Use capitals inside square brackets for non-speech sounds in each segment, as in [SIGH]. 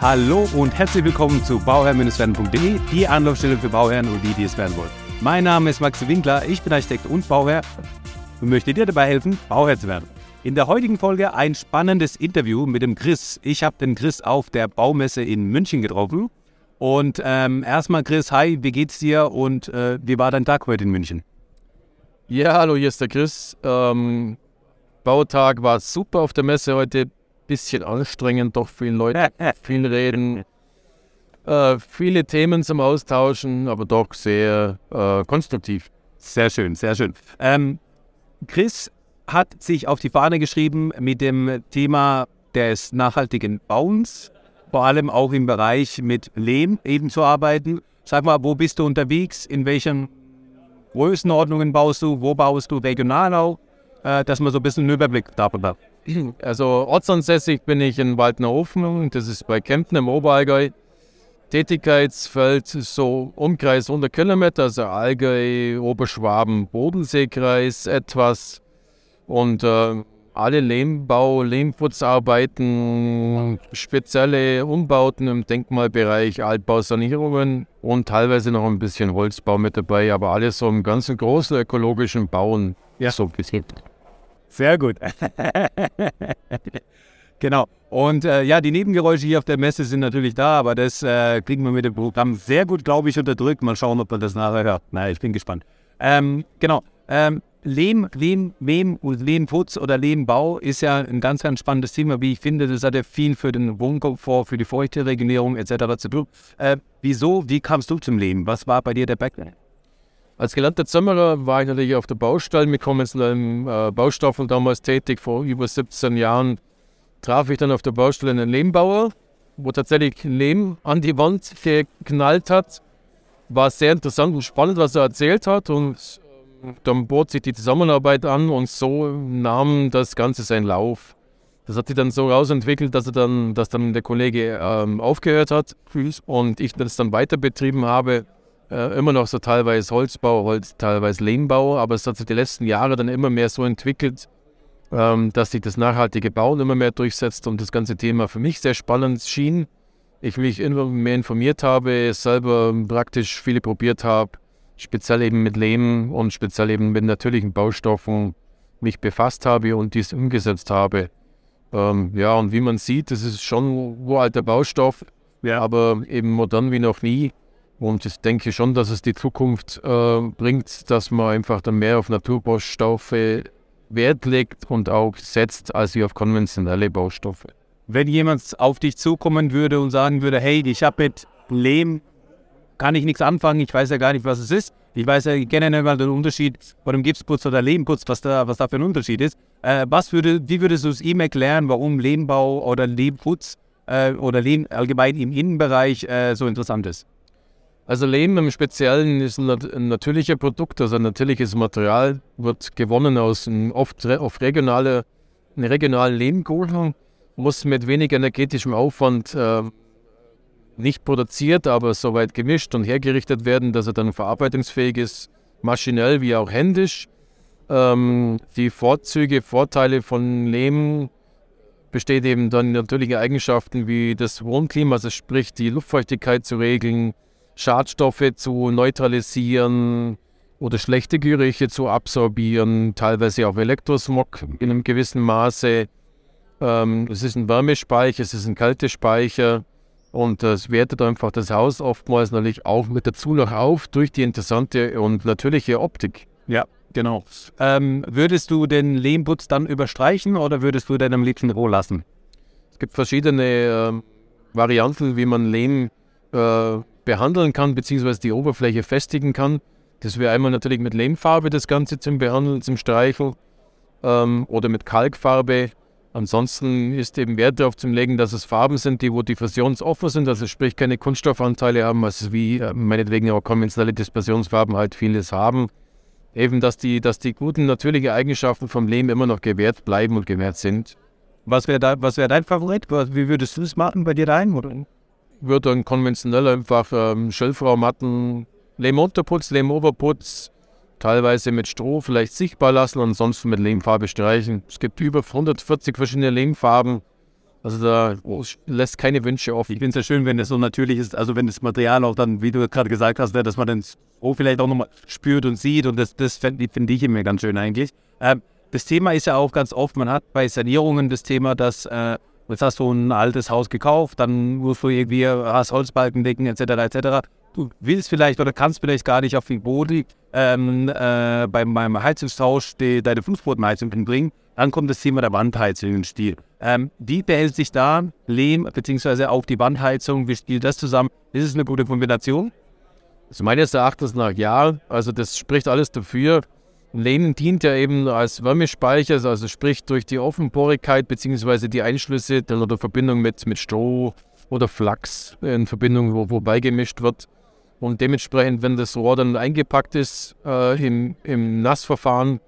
Hallo und herzlich willkommen zu bauherr-werden.de, die Anlaufstelle für Bauherren und die, die es werden wollen. Mein Name ist Max Winkler, ich bin Architekt und Bauherr und möchte dir dabei helfen, Bauherr zu werden. In der heutigen Folge ein spannendes Interview mit dem Chris. Ich habe den Chris auf der Baumesse in München getroffen. Und ähm, erstmal Chris, hi, wie geht's dir und äh, wie war dein Tag heute in München? Ja, hallo, hier ist der Chris. Ähm, Bautag war super auf der Messe heute. Bisschen anstrengend, doch viele Leute, [LAUGHS] viel reden, äh, viele Themen zum Austauschen, aber doch sehr äh, konstruktiv. Sehr schön, sehr schön. Ähm, Chris hat sich auf die Fahne geschrieben mit dem Thema des nachhaltigen Bauens, vor allem auch im Bereich mit Lehm eben zu arbeiten. Sag mal, wo bist du unterwegs? In welchen Größenordnungen baust du? Wo baust du regional auch? Äh, dass man so ein bisschen einen Überblick darüber hat. [CLEARS THROAT] Also ortsansässig bin ich in Waldnerhofen, das ist bei Kempten im Oberallgäu. Tätigkeitsfeld so Umkreis 100 Kilometer, also Allgäu, Oberschwaben, Bodenseekreis etwas. Und äh, alle Lehmbau, Lehmputzarbeiten, spezielle Umbauten im Denkmalbereich, Altbausanierungen und teilweise noch ein bisschen Holzbau mit dabei, aber alles so im ganzen großen ökologischen Bauen. Ja. So gesehen. Sehr gut. [LAUGHS] genau. Und äh, ja, die Nebengeräusche hier auf der Messe sind natürlich da, aber das äh, kriegen wir mit dem Programm sehr gut, glaube ich, unterdrückt. Mal schauen, ob man das nachher hört. Na, ich bin gespannt. Ähm, genau. Ähm, Lehm, Lehm, Lehm, Lehmputz oder Lehmbau ist ja ein ganz, ganz spannendes Thema, wie ich finde. Das hat ja viel für den Wohnkomfort, für die Feuchteregulierung etc. zu tun. Äh, wieso, wie kamst du zum Lehm? Was war bei dir der Background? Als gelernter Zimmerer war ich natürlich auf der Baustelle mit konventionellen äh, Baustoffen damals tätig. Vor über 17 Jahren traf ich dann auf der Baustelle einen Lehmbauer, wo tatsächlich Lehm an die Wand geknallt hat. War sehr interessant und spannend, was er erzählt hat. Und dann bot sich die Zusammenarbeit an und so nahm das Ganze seinen Lauf. Das hat sich dann so rausentwickelt, dass, er dann, dass dann der Kollege ähm, aufgehört hat und ich das dann weiter betrieben habe. Äh, immer noch so teilweise Holzbau, Holz, teilweise Lehmbau, aber es hat sich die letzten Jahre dann immer mehr so entwickelt, ähm, dass sich das nachhaltige Bauen immer mehr durchsetzt und das ganze Thema für mich sehr spannend schien. Ich mich immer mehr informiert habe, selber praktisch viele probiert habe speziell eben mit Lehm und speziell eben mit natürlichen Baustoffen mich befasst habe und dies umgesetzt habe. Ähm, ja, und wie man sieht, das ist schon ein uralter Baustoff, ja. aber eben modern wie noch nie. Und ich denke schon, dass es die Zukunft äh, bringt, dass man einfach dann mehr auf Naturbaustoffe Wert legt und auch setzt, als wie auf konventionelle Baustoffe. Wenn jemand auf dich zukommen würde und sagen würde, hey, ich habe mit Lehm kann ich nichts anfangen, ich weiß ja gar nicht, was es ist. Ich weiß ja generell mal den Unterschied von dem Gipsputz oder Lehmputz, was da, was da für ein Unterschied ist. Äh, was würde, wie würdest du es ihm erklären, warum Lehmbau oder Lehmputz äh, oder Lehm allgemein im Innenbereich äh, so interessant ist? Also Lehm im Speziellen ist ein, natürlicher Produkt, also ein natürliches Material, wird gewonnen aus einem oft auf regionale, regionalen Lehmkohle, muss mit wenig energetischem Aufwand äh, nicht produziert, aber soweit gemischt und hergerichtet werden, dass er dann verarbeitungsfähig ist, maschinell wie auch händisch. Ähm, die Vorzüge, Vorteile von Lehm besteht eben dann natürliche Eigenschaften wie das Wohnklima, also sprich die Luftfeuchtigkeit zu regeln, Schadstoffe zu neutralisieren oder schlechte Gerüche zu absorbieren, teilweise auch Elektrosmog in einem gewissen Maße. Ähm, es ist ein Wärmespeicher, es ist ein Kältespeicher. Und das wertet einfach das Haus oftmals natürlich auch mit dazu noch auf durch die interessante und natürliche Optik. Ja, genau. Ähm, würdest du den Lehmputz dann überstreichen oder würdest du den am liebsten roh lassen? Es gibt verschiedene äh, Varianten, wie man Lehm äh, behandeln kann, beziehungsweise die Oberfläche festigen kann. Das wäre einmal natürlich mit Lehmfarbe das Ganze zum Behandeln, zum Streicheln ähm, oder mit Kalkfarbe Ansonsten ist eben Wert darauf zu legen, dass es Farben sind, die wo diffusionsoffen sind, also sprich keine Kunststoffanteile haben, also wie äh, meinetwegen auch konventionelle Dispersionsfarben halt vieles haben. Eben, dass die, dass die guten natürlichen Eigenschaften vom Lehm immer noch gewährt bleiben und gewährt sind. Was wäre wär dein Favorit? Wie würdest du das machen bei dir rein? Oder? Würde dann konventionell einfach ähm, Schilfraumatten, Lehmunterputz, Lehmoberputz, teilweise mit Stroh vielleicht sichtbar lassen, ansonsten mit Lehmfarbe streichen. Es gibt über 140 verschiedene Lehmfarben Also da lässt keine Wünsche offen. Ich finde es ja schön, wenn es so natürlich ist, also wenn das Material auch dann, wie du gerade gesagt hast, dass man den Stroh vielleicht auch nochmal spürt und sieht und das, das finde find ich immer ganz schön eigentlich. Ähm, das Thema ist ja auch ganz oft, man hat bei Sanierungen das Thema, dass äh, jetzt hast du ein altes Haus gekauft, dann musst du irgendwie hast Holzbalken decken etc. etc. Du willst vielleicht oder kannst vielleicht gar nicht auf die Boden ähm, äh, beim, beim Heizungstausch die, deine Fußbodenheizung hinbringen. Dann kommt das Thema der Wandheizung ins Spiel. Ähm, wie behält sich da Lehm bzw. auch die Wandheizung? Wie spielt das zusammen? Ist es eine gute Kombination? Also meines Erachtens nach ja. Also das spricht alles dafür. Lehm dient ja eben als Wärmespeicher, also sprich durch die Offenporigkeit bzw. die Einschlüsse oder Verbindung mit, mit Stroh oder Flachs in Verbindung, wo, wo beigemischt wird. Und dementsprechend, wenn das Rohr dann eingepackt ist äh, im, im Nassverfahren,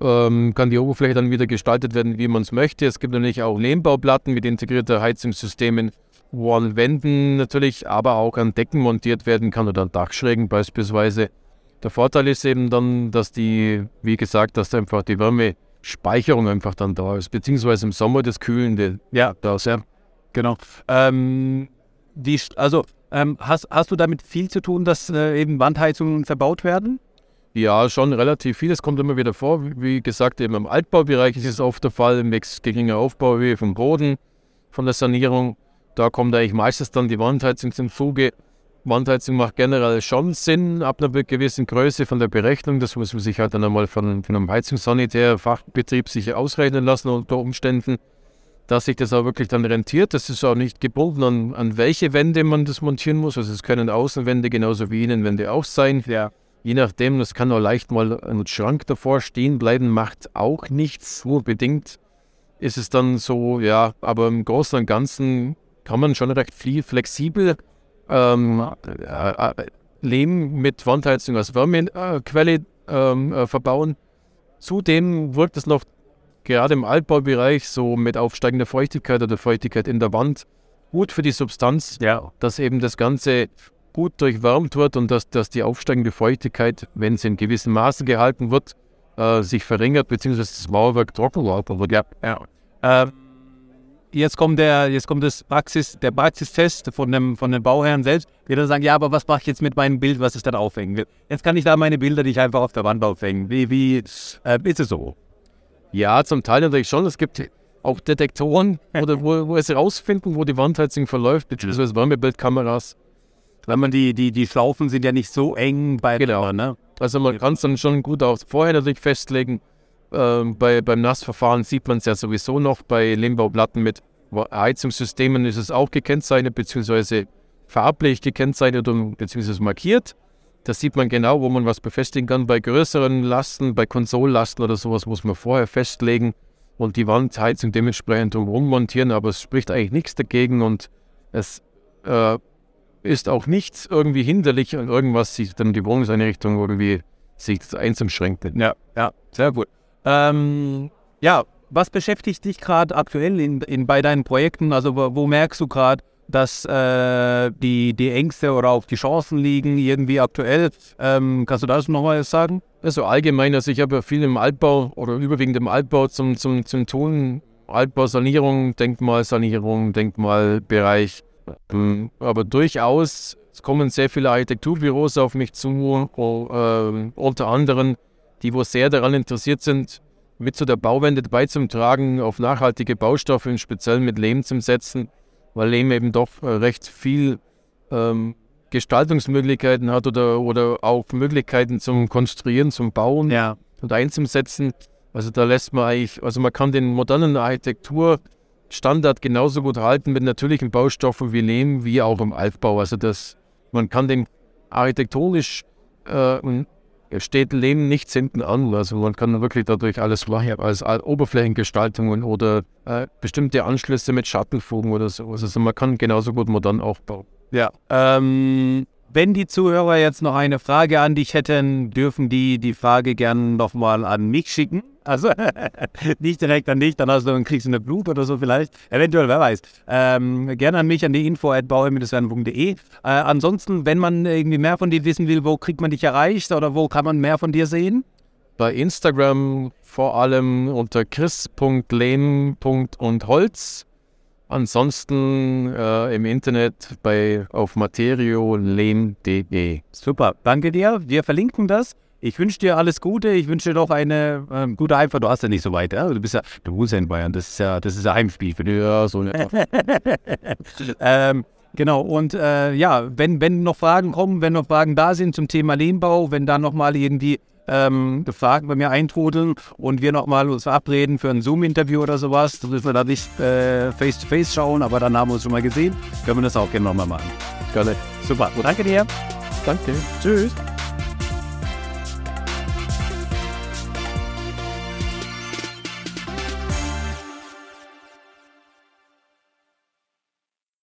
ähm, kann die Oberfläche dann wieder gestaltet werden, wie man es möchte. Es gibt natürlich auch Lehmbauplatten mit integrierten Heizungssystemen, wo an Wänden natürlich, aber auch an Decken montiert werden kann oder an Dachschrägen beispielsweise. Der Vorteil ist eben dann, dass die, wie gesagt, dass einfach die Wärmespeicherung einfach dann da ist, beziehungsweise im Sommer das Kühlende. Ja, da ist ja. Genau. Ähm, die, also ähm, hast, hast du damit viel zu tun, dass äh, eben Wandheizungen verbaut werden? Ja, schon relativ viel. Es kommt immer wieder vor. Wie gesagt, eben im Altbaubereich ist es oft der Fall, im geringer Aufbauhöhe vom Boden, von der Sanierung. Da kommt eigentlich meistens dann die Wandheizung zum Zuge. Wandheizung macht generell schon Sinn ab einer gewissen Größe von der Berechnung. Das muss man sich halt dann einmal von, von einem Heizungssanitär Fachbetrieb sich ausrechnen lassen unter Umständen, dass sich das auch wirklich dann rentiert. Das ist auch nicht gebunden an, an welche Wände man das montieren muss. Also es können Außenwände genauso wie Innenwände auch sein. Ja. Je nachdem, das kann auch leicht mal ein Schrank davor stehen bleiben, macht auch nichts. Nur bedingt ist es dann so, ja, aber im Großen und Ganzen kann man schon recht viel flexibel ähm, äh, Lehm mit Wandheizung als Wärmequelle ähm, äh, verbauen. Zudem wirkt es noch gerade im Altbaubereich so mit aufsteigender Feuchtigkeit oder Feuchtigkeit in der Wand gut für die Substanz, ja. dass eben das Ganze gut durchwärmt wird und dass, dass die aufsteigende Feuchtigkeit, wenn sie in gewissen Maßen gehalten wird, äh, sich verringert, beziehungsweise das Mauerwerk trocken wird. Ja. ja. Ähm, jetzt kommt der, jetzt kommt das Praxis, der Praxistest von dem, von den Bauherren selbst, die dann sagen, ja, aber was mache ich jetzt mit meinem Bild, was ich dann aufhängen will? Jetzt kann ich da meine Bilder nicht einfach auf der Wand aufhängen. Wie, wie äh, ist es so? Ja, zum Teil natürlich schon. Es gibt auch Detektoren, oder wo, wo es herausfinden, wo die Wandheizung verläuft, beziehungsweise Wärmebildkameras. Weil man die, die, die Schlaufen sind ja nicht so eng bei genau. ne? Also man kann es dann schon gut auch vorher natürlich festlegen. Ähm, bei, beim Nassverfahren sieht man es ja sowieso noch. Bei Lehmbauplatten mit Heizungssystemen ist es auch gekennzeichnet, beziehungsweise farblich gekennzeichnet und beziehungsweise markiert. Da sieht man genau, wo man was befestigen kann. Bei größeren Lasten, bei Konsollasten oder sowas muss man vorher festlegen und die Wandheizung dementsprechend drumherum montieren, aber es spricht eigentlich nichts dagegen und es äh, ist auch nichts irgendwie hinderlich an irgendwas, sich dann die Wohnungseinrichtung irgendwie sich einzuschränkt. Ja, ja, sehr gut. Ähm, ja, was beschäftigt dich gerade aktuell in, in, bei deinen Projekten? Also wo, wo merkst du gerade, dass äh, die, die Ängste oder auch die Chancen liegen irgendwie aktuell? Ähm, kannst du das nochmal sagen? Also allgemein, also ich habe ja viel im Altbau oder überwiegend im Altbau zum, zum, zum tun. Altbausanierung, Denkmalsanierung, Denkmalbereich, ähm, aber durchaus, kommen sehr viele Architekturbüros auf mich zu, äh, unter anderem, die wo sehr daran interessiert sind, mit zu der Bauwende beizutragen, auf nachhaltige Baustoffe und speziell mit Lehm zu setzen, weil Lehm eben doch äh, recht viel ähm, Gestaltungsmöglichkeiten hat oder, oder auch Möglichkeiten zum Konstruieren, zum Bauen ja. und einzusetzen. Also da lässt man eigentlich, also man kann den modernen Architektur Standard genauso gut halten mit natürlichen Baustoffen wie Lehm, wie auch im Altbau. Also das, man kann den architektonisch äh, steht Lehm nichts hinten an. Also man kann wirklich dadurch alles machen, als Oberflächengestaltungen oder äh, bestimmte Anschlüsse mit Schattenfugen oder so. Also man kann genauso gut modern aufbauen. Ja. Ähm, wenn die Zuhörer jetzt noch eine Frage an dich hätten, dürfen die die Frage gerne nochmal an mich schicken. Also [LAUGHS] nicht direkt an dich, dann hast du, dann kriegst du eine Blut oder so vielleicht. Eventuell, wer weiß. Ähm, gerne an mich, an die info at. Äh, ansonsten, wenn man irgendwie mehr von dir wissen will, wo kriegt man dich erreicht oder wo kann man mehr von dir sehen? Bei Instagram vor allem unter chris.lehm.und Ansonsten äh, im Internet bei auf materiolehm.de. Super, danke dir. Wir verlinken das. Ich wünsche dir alles Gute. Ich wünsche dir noch eine ähm, gute Heimfahrt. Du hast ja nicht so weit, ja? Du bist ja, du wohnst ja in Bayern. Das ist ja, das ist ein Heimspiel für dich. Ja, so eine. [LAUGHS] ähm, genau. Und äh, ja, wenn, wenn noch Fragen kommen, wenn noch Fragen da sind zum Thema Lehmbau, wenn da nochmal irgendwie ähm, Fragen bei mir eintrudeln und wir nochmal uns verabreden für ein Zoom-Interview oder sowas, dann müssen wir da nicht äh, face-to-face schauen, aber dann haben wir uns schon mal gesehen, können wir das auch gerne nochmal machen. Gerne. Super. Danke dir. Danke. Tschüss.